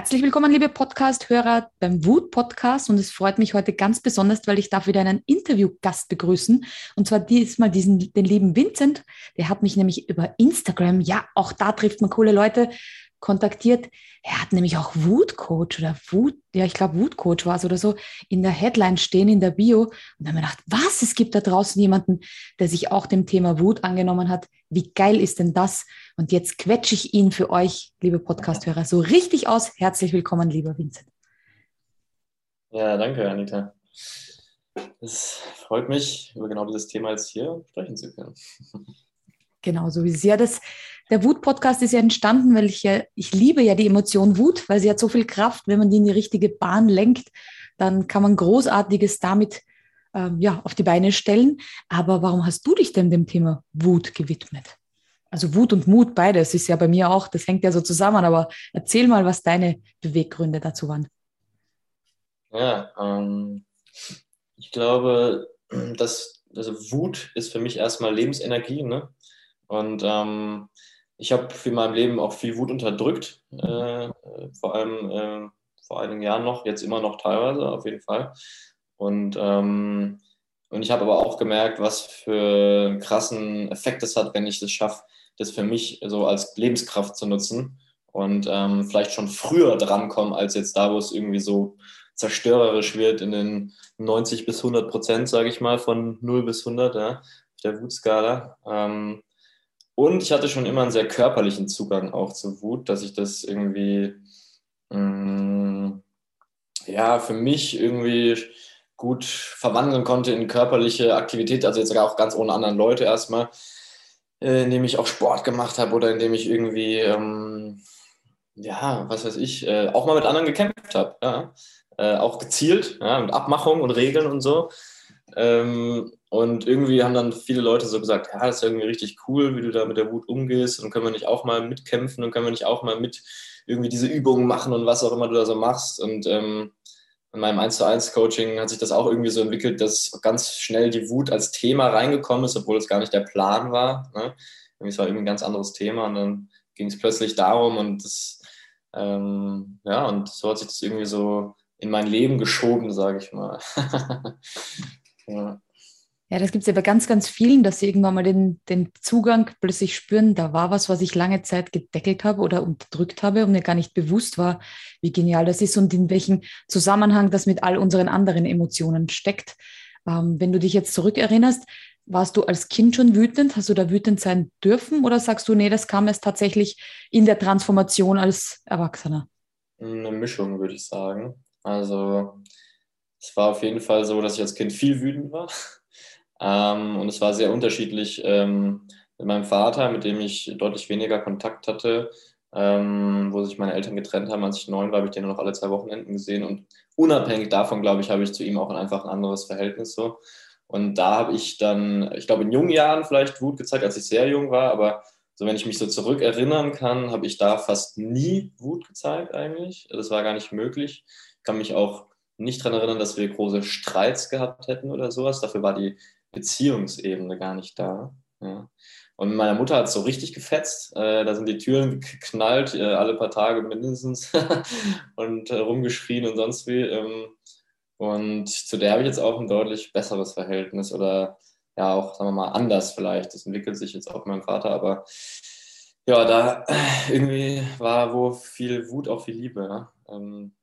Herzlich willkommen, liebe Podcast-Hörer beim Wut-Podcast. Und es freut mich heute ganz besonders, weil ich darf wieder einen Interviewgast begrüßen. Und zwar diesmal diesen, den lieben Vincent. Der hat mich nämlich über Instagram, ja, auch da trifft man coole Leute, kontaktiert. Er hat nämlich auch Wutcoach oder Wut, ja, ich glaube Wutcoach war es oder so, in der Headline stehen, in der Bio. Und dann haben wir gedacht, was, es gibt da draußen jemanden, der sich auch dem Thema Wut angenommen hat. Wie geil ist denn das? Und jetzt quetsche ich ihn für euch, liebe Podcasthörer, so richtig aus. Herzlich willkommen, lieber Vincent. Ja, danke, Anita. Es freut mich, über genau dieses Thema jetzt hier sprechen zu können. Genau, so wie sehr das der Wut-Podcast ist ja entstanden, weil ich ja, ich liebe ja die Emotion Wut, weil sie hat so viel Kraft. Wenn man die in die richtige Bahn lenkt, dann kann man Großartiges damit ähm, ja, auf die Beine stellen. Aber warum hast du dich denn dem Thema Wut gewidmet? Also Wut und Mut, beides ist ja bei mir auch, das hängt ja so zusammen, aber erzähl mal, was deine Beweggründe dazu waren. Ja, ähm, ich glaube, dass also Wut ist für mich erstmal Lebensenergie, ne? Und ähm, ich habe in meinem Leben auch viel Wut unterdrückt, äh, vor allem äh, vor einigen Jahren noch, jetzt immer noch teilweise, auf jeden Fall. Und, ähm, und ich habe aber auch gemerkt, was für einen krassen Effekt es hat, wenn ich es schaffe, das für mich so als Lebenskraft zu nutzen und ähm, vielleicht schon früher drankommen, als jetzt da, wo es irgendwie so zerstörerisch wird in den 90 bis 100 Prozent, sage ich mal, von 0 bis 100 ja, auf der Wutskala. Ähm, und ich hatte schon immer einen sehr körperlichen Zugang auch zur Wut, dass ich das irgendwie, mh, mm, ja, für mich irgendwie gut verwandeln konnte in körperliche Aktivität, also jetzt sogar auch ganz ohne anderen Leute erstmal, äh, indem ich auch Sport gemacht habe oder indem ich irgendwie, ähm, ja, was weiß ich, äh, auch mal mit anderen gekämpft habe, ja. Äh, auch gezielt, ja, mit Abmachung und Regeln und so. Ähm, und irgendwie haben dann viele Leute so gesagt, ja, das ist irgendwie richtig cool, wie du da mit der Wut umgehst und können wir nicht auch mal mitkämpfen und können wir nicht auch mal mit irgendwie diese Übungen machen und was auch immer du da so machst. Und ähm, in meinem 1 zu 1 Coaching hat sich das auch irgendwie so entwickelt, dass ganz schnell die Wut als Thema reingekommen ist, obwohl es gar nicht der Plan war. Ne? Es war irgendwie ein ganz anderes Thema und dann ging es plötzlich darum und das, ähm, ja, und so hat sich das irgendwie so in mein Leben geschoben, sage ich mal. Ja. Ja, das gibt es ja bei ganz, ganz vielen, dass sie irgendwann mal den, den Zugang plötzlich spüren, da war was, was ich lange Zeit gedeckelt habe oder unterdrückt habe und mir gar nicht bewusst war, wie genial das ist und in welchem Zusammenhang das mit all unseren anderen Emotionen steckt. Ähm, wenn du dich jetzt zurückerinnerst, warst du als Kind schon wütend? Hast du da wütend sein dürfen oder sagst du, nee, das kam erst tatsächlich in der Transformation als Erwachsener? Eine Mischung, würde ich sagen. Also es war auf jeden Fall so, dass ich als Kind viel wütend war. Ähm, und es war sehr unterschiedlich ähm, mit meinem Vater, mit dem ich deutlich weniger Kontakt hatte, ähm, wo sich meine Eltern getrennt haben. Als ich neun war, habe ich den noch alle zwei Wochenenden gesehen. Und unabhängig davon, glaube ich, habe ich zu ihm auch einfach ein anderes Verhältnis so. Und da habe ich dann, ich glaube, in jungen Jahren vielleicht Wut gezeigt, als ich sehr jung war, aber so wenn ich mich so zurückerinnern kann, habe ich da fast nie Wut gezeigt eigentlich. Das war gar nicht möglich. Ich kann mich auch nicht daran erinnern, dass wir große Streits gehabt hätten oder sowas. Dafür war die Beziehungsebene gar nicht da. Ja. Und meiner Mutter hat so richtig gefetzt. Äh, da sind die Türen geknallt, äh, alle paar Tage mindestens, und äh, rumgeschrien und sonst wie. Ähm, und zu der habe ich jetzt auch ein deutlich besseres Verhältnis oder ja auch, sagen wir mal, anders vielleicht. Das entwickelt sich jetzt auch meinem Vater, aber ja, da irgendwie war wo viel Wut, auch viel Liebe. Ja. Ähm,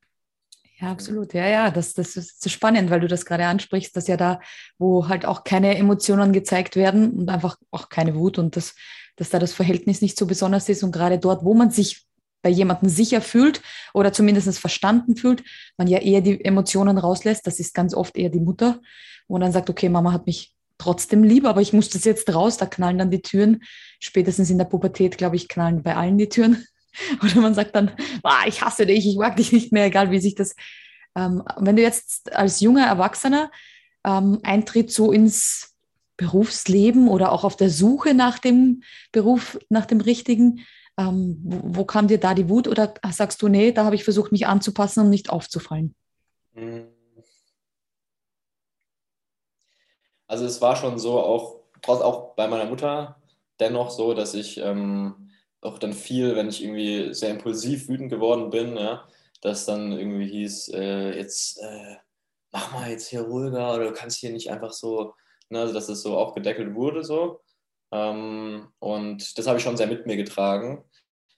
ja, absolut. Ja, ja, das, das ist so spannend, weil du das gerade ansprichst, dass ja da, wo halt auch keine Emotionen gezeigt werden und einfach auch keine Wut und das, dass da das Verhältnis nicht so besonders ist und gerade dort, wo man sich bei jemandem sicher fühlt oder zumindest verstanden fühlt, man ja eher die Emotionen rauslässt. Das ist ganz oft eher die Mutter, wo dann sagt, okay, Mama hat mich trotzdem lieb, aber ich muss das jetzt raus, da knallen dann die Türen. Spätestens in der Pubertät, glaube ich, knallen bei allen die Türen. Oder man sagt dann, ah, ich hasse dich, ich mag dich nicht mehr, egal wie sich das. Ähm, wenn du jetzt als junger Erwachsener ähm, eintritt so ins Berufsleben oder auch auf der Suche nach dem Beruf, nach dem richtigen, ähm, wo, wo, kam dir da die Wut oder sagst du, nee, da habe ich versucht, mich anzupassen, um nicht aufzufallen? Also es war schon so, auch, auch bei meiner Mutter dennoch so, dass ich ähm, auch dann viel, wenn ich irgendwie sehr impulsiv wütend geworden bin, ja, dass dann irgendwie hieß, äh, jetzt äh, mach mal jetzt hier ruhiger oder du kannst hier nicht einfach so, ne, also dass es so aufgedeckelt wurde so. Ähm, und das habe ich schon sehr mit mir getragen,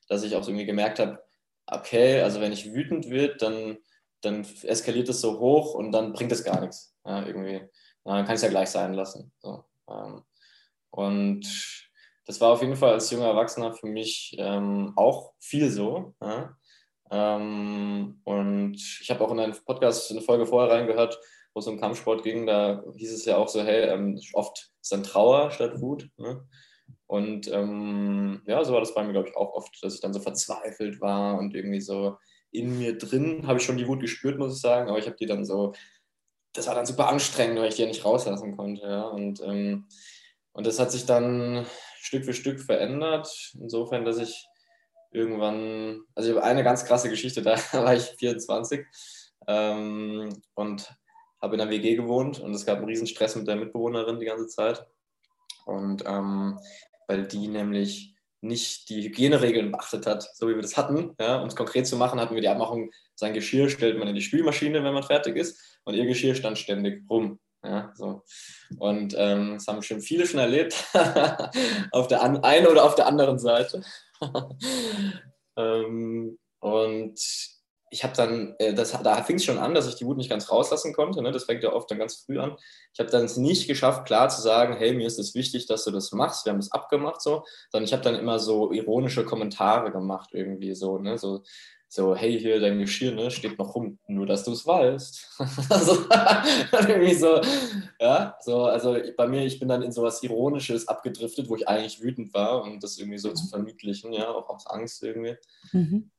dass ich auch irgendwie gemerkt habe, okay, also wenn ich wütend wird, dann, dann eskaliert es so hoch und dann bringt es gar nichts. Ja, irgendwie. Dann kann ich es ja gleich sein lassen. So. Ähm, und das war auf jeden Fall als junger Erwachsener für mich ähm, auch viel so. Ja? Ähm, und ich habe auch in einen Podcast eine Folge vorher reingehört, wo es um Kampfsport ging. Da hieß es ja auch so, hey, ähm, oft ist dann Trauer statt Wut. Ne? Und ähm, ja, so war das bei mir, glaube ich, auch oft, dass ich dann so verzweifelt war und irgendwie so in mir drin habe ich schon die Wut gespürt, muss ich sagen, aber ich habe die dann so, das war dann super anstrengend, weil ich die ja nicht rauslassen konnte. Ja? Und, ähm, und das hat sich dann Stück für Stück verändert, insofern, dass ich irgendwann, also ich habe eine ganz krasse Geschichte, da war ich 24 ähm, und habe in der WG gewohnt und es gab einen riesen Stress mit der Mitbewohnerin die ganze Zeit. Und ähm, weil die nämlich nicht die Hygieneregeln beachtet hat, so wie wir das hatten. Ja, um es konkret zu machen, hatten wir die Abmachung, sein Geschirr stellt man in die Spülmaschine, wenn man fertig ist, und ihr Geschirr stand ständig rum. Ja, so. Und ähm, das haben schon viele schon erlebt, auf der einen oder auf der anderen Seite. ähm, und ich habe dann, äh, das, da fing es schon an, dass ich die Wut nicht ganz rauslassen konnte. Ne? Das fängt ja oft dann ganz früh an. Ich habe dann es nicht geschafft, klar zu sagen, hey, mir ist es wichtig, dass du das machst. Wir haben das abgemacht so, sondern ich habe dann immer so ironische Kommentare gemacht irgendwie so, ne? so so, hey, hier dein Geschirr ne, steht noch rum, nur dass du es weißt. also, irgendwie so, ja, so, also bei mir, ich bin dann in sowas Ironisches abgedriftet, wo ich eigentlich wütend war, um das irgendwie so zu mhm. verniedlichen, ja, auch aus Angst irgendwie. Mhm.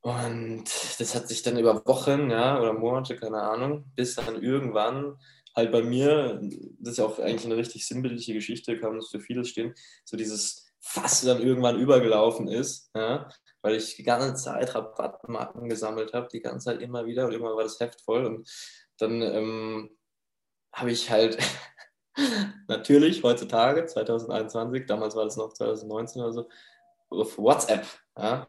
Und das hat sich dann über Wochen, ja, oder Monate, keine Ahnung, bis dann irgendwann halt bei mir, das ist ja auch eigentlich eine richtig sinnbildliche Geschichte, kann uns für vieles stehen, so dieses Fass dann irgendwann übergelaufen ist, ja, weil ich die ganze Zeit Rabattmarken gesammelt habe, die ganze Zeit immer wieder und immer war das Heft voll. Und dann ähm, habe ich halt natürlich heutzutage, 2021, damals war das noch 2019 oder so, auf WhatsApp ja,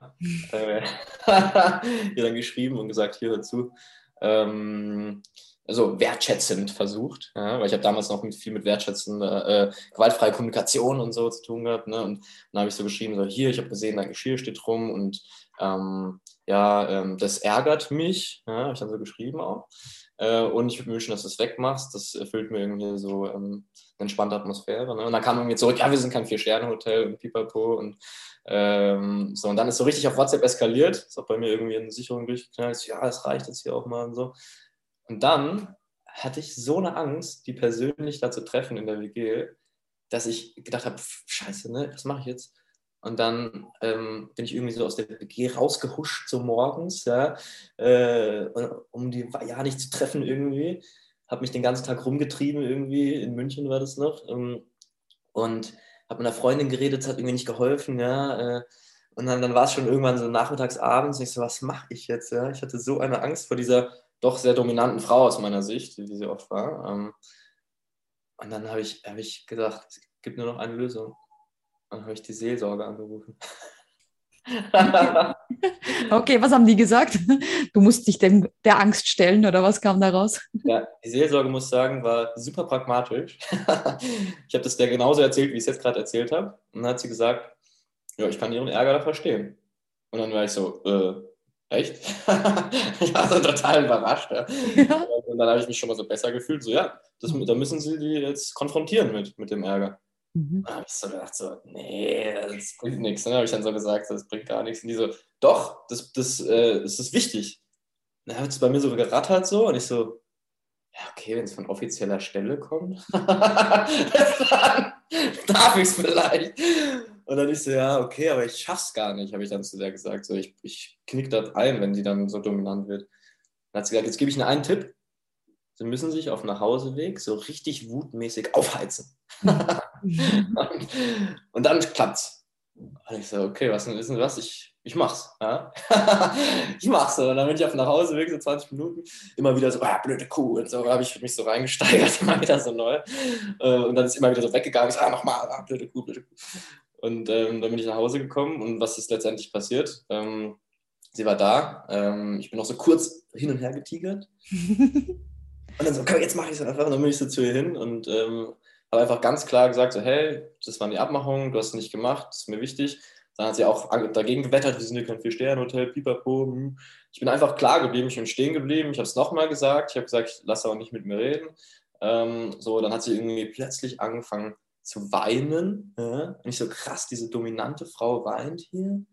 äh, hier dann geschrieben und gesagt, hier hör zu. Ähm, also wertschätzend versucht, ja, weil ich habe damals noch mit, viel mit wertschätzender, äh, gewaltfreie Kommunikation und so zu tun gehabt. Ne? Und dann habe ich so geschrieben, so hier, ich habe gesehen, dein Geschirr steht rum und ähm, ja, ähm, das ärgert mich, ja, habe ich dann so geschrieben auch. Äh, und ich würde mir wünschen, dass du es wegmachst. Das erfüllt mir irgendwie so ähm, eine entspannte Atmosphäre. Ne? Und dann kam irgendwie zurück, ja, wir sind kein Vier-Sterne-Hotel und pipapo und ähm, so. Und dann ist so richtig auf WhatsApp eskaliert. Ist auch bei mir irgendwie eine Sicherung durchgeknallt. Ja, es reicht jetzt hier auch mal und so. Und dann hatte ich so eine Angst, die persönlich da zu treffen in der WG, dass ich gedacht habe, scheiße, ne, was mache ich jetzt? Und dann ähm, bin ich irgendwie so aus der WG rausgehuscht, so morgens, ja, äh, um die ja nicht zu treffen irgendwie. Habe mich den ganzen Tag rumgetrieben irgendwie, in München war das noch. Ähm, und habe mit einer Freundin geredet, es hat irgendwie nicht geholfen, ja. Äh, und dann, dann war es schon irgendwann so nachmittags, abends. Und ich so, was mache ich jetzt? Ja? Ich hatte so eine Angst vor dieser doch sehr dominanten Frau aus meiner Sicht, wie sie oft war. Ähm, und dann habe ich, hab ich gedacht, es gibt nur noch eine Lösung. dann habe ich die Seelsorge angerufen. okay, was haben die gesagt? Du musst dich dem, der Angst stellen oder was kam da raus? Ja, die Seelsorge, muss ich sagen, war super pragmatisch. ich habe das der genauso erzählt, wie ich es jetzt gerade erzählt habe. Und dann hat sie gesagt, ja, ich kann ihren Ärger da verstehen. Und dann war ich so, äh, Echt? ich war so total überrascht. Ja. Ja. Und dann habe ich mich schon mal so besser gefühlt. So, ja, das, da müssen sie die jetzt konfrontieren mit, mit dem Ärger. Mhm. Da habe ich so gedacht, so, nee, das bringt nichts. Dann habe ich dann so gesagt, das bringt gar nichts. Und die so, doch, das, das, äh, das ist wichtig. Dann hat es bei mir so gerattert so und ich so, ja, okay, wenn es von offizieller Stelle kommt, dann darf ich es vielleicht. Und dann ich so, ja, okay, aber ich schaff's gar nicht, habe ich dann zu der gesagt. So, ich, ich knick das ein, wenn die dann so dominant wird. Dann hat sie gesagt, jetzt gebe ich Ihnen einen Tipp. Sie müssen sich auf dem Nachhauseweg so richtig wutmäßig aufheizen. und, und dann klappt's. Und ich so, okay, was wissen Sie was? Ich, ich mach's. Ja? ich mach's. Und dann bin ich auf dem Nachhauseweg, so 20 Minuten, immer wieder so, ah, blöde Kuh. Und so habe ich mich so reingesteigert, immer wieder so neu. Äh, und dann ist immer wieder so weggegangen, ich so, ah, nochmal, ah, blöde Kuh, blöde Kuh. Und ähm, dann bin ich nach Hause gekommen und was ist letztendlich passiert? Ähm, sie war da. Ähm, ich bin noch so kurz hin und her getigert. und dann so, okay, jetzt mache ich es einfach. Und dann bin ich so zu ihr hin und ähm, habe einfach ganz klar gesagt, so, hey, das waren die Abmachungen, du hast es nicht gemacht, das ist mir wichtig. Dann hat sie auch dagegen gewettert, wir sind hier kein Vier-Sterne-Hotel, pipapo. Ich bin einfach klar geblieben, ich bin stehen geblieben. Ich habe es nochmal gesagt, ich habe gesagt, ich lasse auch nicht mit mir reden. Ähm, so, dann hat sie irgendwie plötzlich angefangen zu weinen. Ja? Ich so, krass, diese dominante Frau weint hier.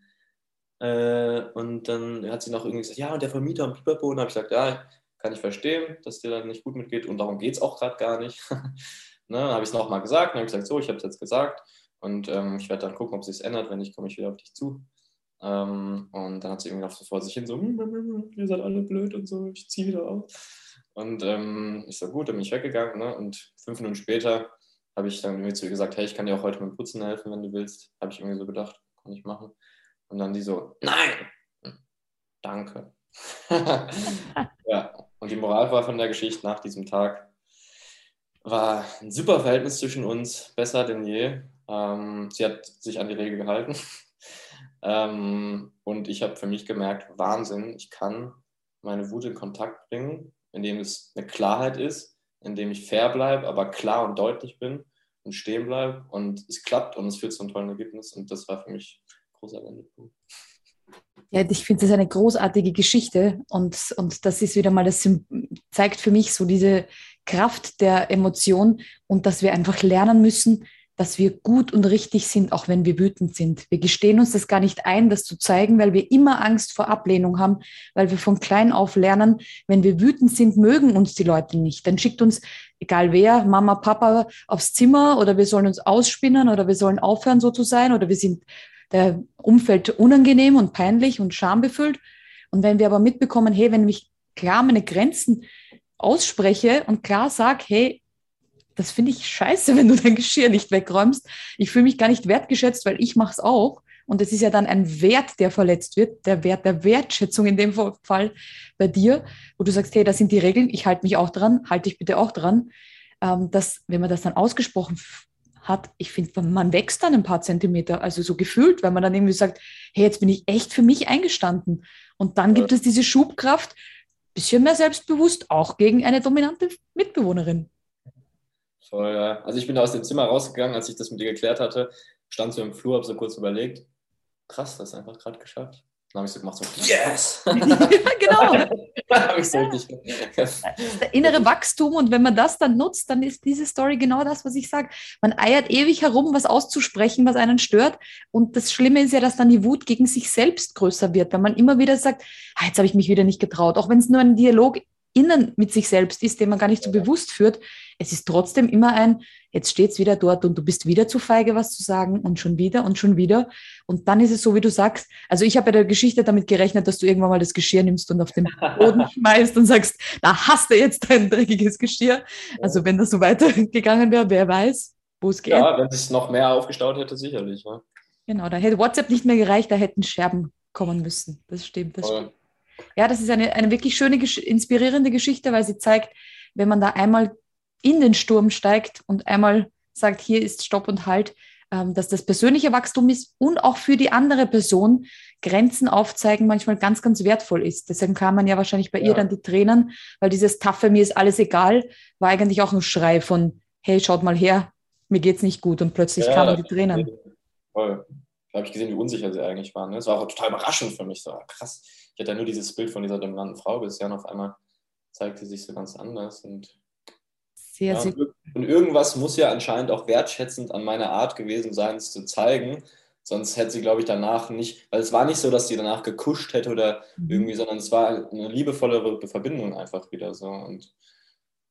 Äh, und dann hat sie noch irgendwie gesagt, ja, und der Vermieter und Pipapo. Und habe ich gesagt, ja, kann ich verstehen, dass dir dann nicht gut mitgeht. Und darum geht es auch gerade gar nicht. ne? Dann habe ich es nochmal gesagt. Dann habe ich gesagt, so, ich habe es jetzt gesagt. Und ähm, ich werde dann gucken, ob sich ändert. Wenn nicht, komme ich wieder auf dich zu. Ähm, und dann hat sie irgendwie noch so vor sich hin so, hm, hm, hm, ihr seid alle blöd und so, ich ziehe wieder auf. Und ähm, ich so, gut, dann bin ich weggegangen. Ne? Und fünf Minuten später habe ich dann irgendwie zu ihr gesagt, hey, ich kann dir auch heute mit Putzen helfen, wenn du willst. Habe ich irgendwie so gedacht, kann ich machen. Und dann die so, nein, danke. ja, und die Moral war von der Geschichte nach diesem Tag, war ein super Verhältnis zwischen uns, besser denn je. Ähm, sie hat sich an die Regel gehalten. ähm, und ich habe für mich gemerkt, Wahnsinn, ich kann meine Wut in Kontakt bringen, indem es eine Klarheit ist, indem ich fair bleibe, aber klar und deutlich bin und stehen bleibe. Und es klappt und es führt zu einem tollen Ergebnis. Und das war für mich ein großer Wendepunkt. Ja, ich finde das eine großartige Geschichte und, und das ist wieder mal, das zeigt für mich so diese Kraft der Emotion und dass wir einfach lernen müssen, dass wir gut und richtig sind, auch wenn wir wütend sind. Wir gestehen uns das gar nicht ein, das zu zeigen, weil wir immer Angst vor Ablehnung haben, weil wir von klein auf lernen, wenn wir wütend sind, mögen uns die Leute nicht. Dann schickt uns, egal wer, Mama, Papa aufs Zimmer oder wir sollen uns ausspinnen oder wir sollen aufhören, so zu sein oder wir sind der Umfeld unangenehm und peinlich und schambefüllt. Und wenn wir aber mitbekommen, hey, wenn ich klar meine Grenzen ausspreche und klar sage, hey, das finde ich scheiße, wenn du dein Geschirr nicht wegräumst. Ich fühle mich gar nicht wertgeschätzt, weil ich mache es auch. Und es ist ja dann ein Wert, der verletzt wird, der Wert der Wertschätzung in dem Fall bei dir, wo du sagst, hey, das sind die Regeln, ich halte mich auch dran, halte dich bitte auch dran. Ähm, dass, wenn man das dann ausgesprochen hat, ich finde, man wächst dann ein paar Zentimeter, also so gefühlt, weil man dann irgendwie sagt, hey, jetzt bin ich echt für mich eingestanden. Und dann gibt es diese Schubkraft, bisschen mehr selbstbewusst, auch gegen eine dominante Mitbewohnerin. Voll, ja. Also ich bin da aus dem Zimmer rausgegangen, als ich das mit dir geklärt hatte, stand so im Flur, habe so kurz überlegt, krass, das einfach gerade geschafft. Dann habe ich so gemacht, so, yes! ja, genau. habe ich so richtig das der innere Wachstum und wenn man das dann nutzt, dann ist diese Story genau das, was ich sage. Man eiert ewig herum, was auszusprechen, was einen stört. Und das Schlimme ist ja, dass dann die Wut gegen sich selbst größer wird, wenn man immer wieder sagt, ah, jetzt habe ich mich wieder nicht getraut. Auch wenn es nur ein Dialog innen mit sich selbst ist, den man gar nicht so bewusst führt, es ist trotzdem immer ein, jetzt steht es wieder dort und du bist wieder zu feige, was zu sagen und schon wieder und schon wieder. Und dann ist es so, wie du sagst. Also ich habe bei der Geschichte damit gerechnet, dass du irgendwann mal das Geschirr nimmst und auf den Boden schmeißt und sagst, da hast du jetzt dein dreckiges Geschirr. Also wenn das so weitergegangen wäre, wer weiß, wo es geht. Ja, wenn es noch mehr aufgestaut hätte, sicherlich. Ja. Genau, da hätte WhatsApp nicht mehr gereicht, da hätten Scherben kommen müssen. Das stimmt, das stimmt. Ja, das ist eine, eine wirklich schöne, inspirierende Geschichte, weil sie zeigt, wenn man da einmal in den Sturm steigt und einmal sagt, hier ist Stopp und Halt, ähm, dass das persönliche Wachstum ist und auch für die andere Person Grenzen aufzeigen manchmal ganz, ganz wertvoll ist. Deswegen kam man ja wahrscheinlich bei ja. ihr dann die Tränen, weil dieses Taffe, mir ist alles egal, war eigentlich auch ein Schrei von, hey, schaut mal her, mir geht's nicht gut und plötzlich ja, kamen die Tränen. Voll. Da habe ich gesehen, wie unsicher sie eigentlich waren. Ne? Das war auch total überraschend für mich. So, ah, krass. Ich hatte ja nur dieses Bild von dieser dominanten Frau bisher und auf einmal zeigte sie sich so ganz anders. Und sehr, ja, sehr und irgendwas muss ja anscheinend auch wertschätzend an meiner Art gewesen sein, es zu zeigen. Sonst hätte sie, glaube ich, danach nicht, weil es war nicht so, dass sie danach gekuscht hätte oder mhm. irgendwie, sondern es war eine liebevollere Verbindung einfach wieder so. Und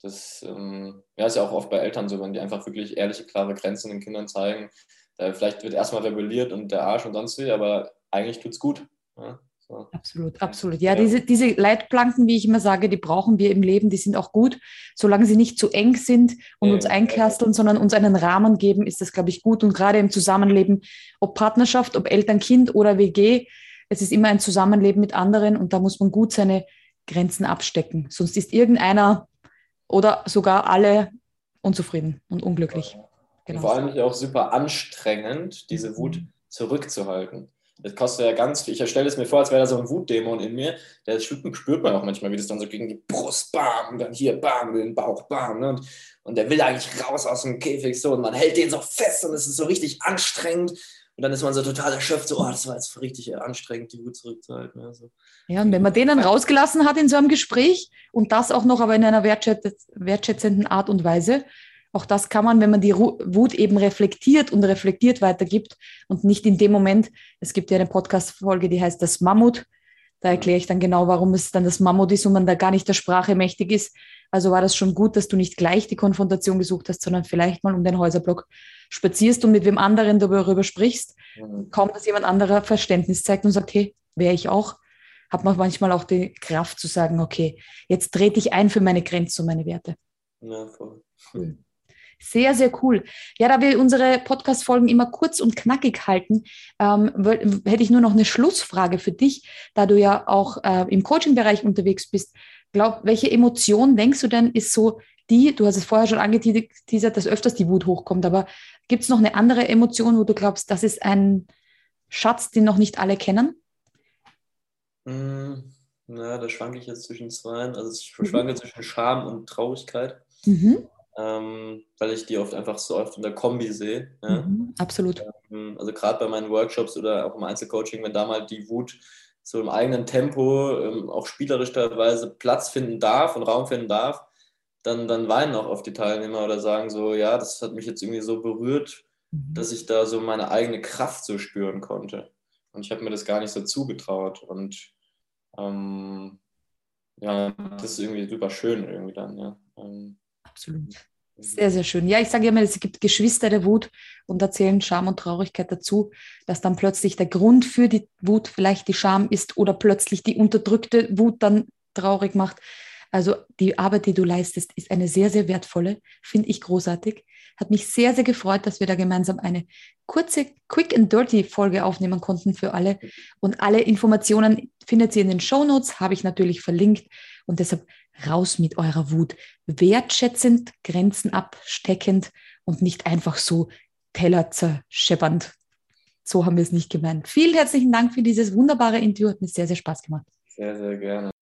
das ähm, ja, ist ja auch oft bei Eltern so, wenn die einfach wirklich ehrliche, klare Grenzen den Kindern zeigen. Da vielleicht wird erstmal rebelliert und der Arsch und sonst wie, aber eigentlich tut es gut. Ja? So. Absolut, absolut. Ja, ja, Diese, diese Leitplanken, wie ich immer sage, die brauchen wir im Leben, die sind auch gut. Solange sie nicht zu eng sind und ja, uns einkasteln, sondern uns einen Rahmen geben, ist das, glaube ich, gut. Und gerade im Zusammenleben, ob Partnerschaft, ob Eltern, Kind oder WG, es ist immer ein Zusammenleben mit anderen und da muss man gut seine Grenzen abstecken. Sonst ist irgendeiner oder sogar alle unzufrieden und unglücklich. Genau. Und vor allem auch super anstrengend, diese Wut zurückzuhalten. Das kostet ja ganz viel. Ich stelle es mir vor, als wäre da so ein Wutdämon in mir. Der spürt man auch manchmal, wie das dann so gegen die Brust, bam, und dann hier, bam, den Bauch, bam. Ne? Und, und der will eigentlich raus aus dem Käfig so und man hält den so fest und es ist so richtig anstrengend. Und dann ist man so total erschöpft, so, oh, das war jetzt richtig anstrengend, die Wut zurückzuhalten. Also. Ja, und wenn man den dann rausgelassen hat in so einem Gespräch und das auch noch aber in einer wertschätzenden Art und Weise, auch das kann man, wenn man die Wut eben reflektiert und reflektiert weitergibt und nicht in dem Moment, es gibt ja eine Podcast-Folge, die heißt das Mammut. Da erkläre ich dann genau, warum es dann das Mammut ist und man da gar nicht der Sprache mächtig ist. Also war das schon gut, dass du nicht gleich die Konfrontation gesucht hast, sondern vielleicht mal um den Häuserblock spazierst und mit wem anderen darüber sprichst. Mhm. Kaum, dass jemand anderer Verständnis zeigt und sagt, hey, wäre ich auch, hat man manchmal auch die Kraft zu sagen, okay, jetzt trete ich ein für meine Grenzen und meine Werte. Ja, voll. Cool. Sehr, sehr cool. Ja, da wir unsere Podcast-Folgen immer kurz und knackig halten, ähm, hätte ich nur noch eine Schlussfrage für dich, da du ja auch äh, im Coaching-Bereich unterwegs bist. Glaub, welche Emotion denkst du denn ist so die, du hast es vorher schon angeteasert, dass öfters die Wut hochkommt, aber gibt es noch eine andere Emotion, wo du glaubst, das ist ein Schatz, den noch nicht alle kennen? Mm, na, da schwanke ich jetzt zwischen zwei. Also ich mhm. schwanke zwischen Scham und Traurigkeit. Mhm ähm, weil ich die oft einfach so oft in der Kombi sehe. Ja? Mhm, absolut. Ähm, also gerade bei meinen Workshops oder auch im Einzelcoaching, wenn da mal die Wut so im eigenen Tempo, ähm, auch spielerisch teilweise Platz finden darf und Raum finden darf, dann, dann weinen auch oft die Teilnehmer oder sagen so, ja, das hat mich jetzt irgendwie so berührt, mhm. dass ich da so meine eigene Kraft so spüren konnte. Und ich habe mir das gar nicht so zugetraut. Und ähm, ja, das ist irgendwie super schön irgendwie dann, ja. Ähm, Absolut. Sehr, sehr schön. Ja, ich sage immer, es gibt Geschwister der Wut und erzählen Scham und Traurigkeit dazu, dass dann plötzlich der Grund für die Wut vielleicht die Scham ist oder plötzlich die unterdrückte Wut dann traurig macht. Also die Arbeit, die du leistest, ist eine sehr, sehr wertvolle, finde ich großartig. Hat mich sehr, sehr gefreut, dass wir da gemeinsam eine kurze Quick and Dirty Folge aufnehmen konnten für alle. Und alle Informationen findet ihr in den Show Notes, habe ich natürlich verlinkt. Und deshalb raus mit eurer Wut. Wertschätzend, Grenzen absteckend und nicht einfach so Teller zerscheppernd. So haben wir es nicht gemeint. Vielen herzlichen Dank für dieses wunderbare Interview. Hat mir sehr, sehr Spaß gemacht. Sehr, sehr gerne.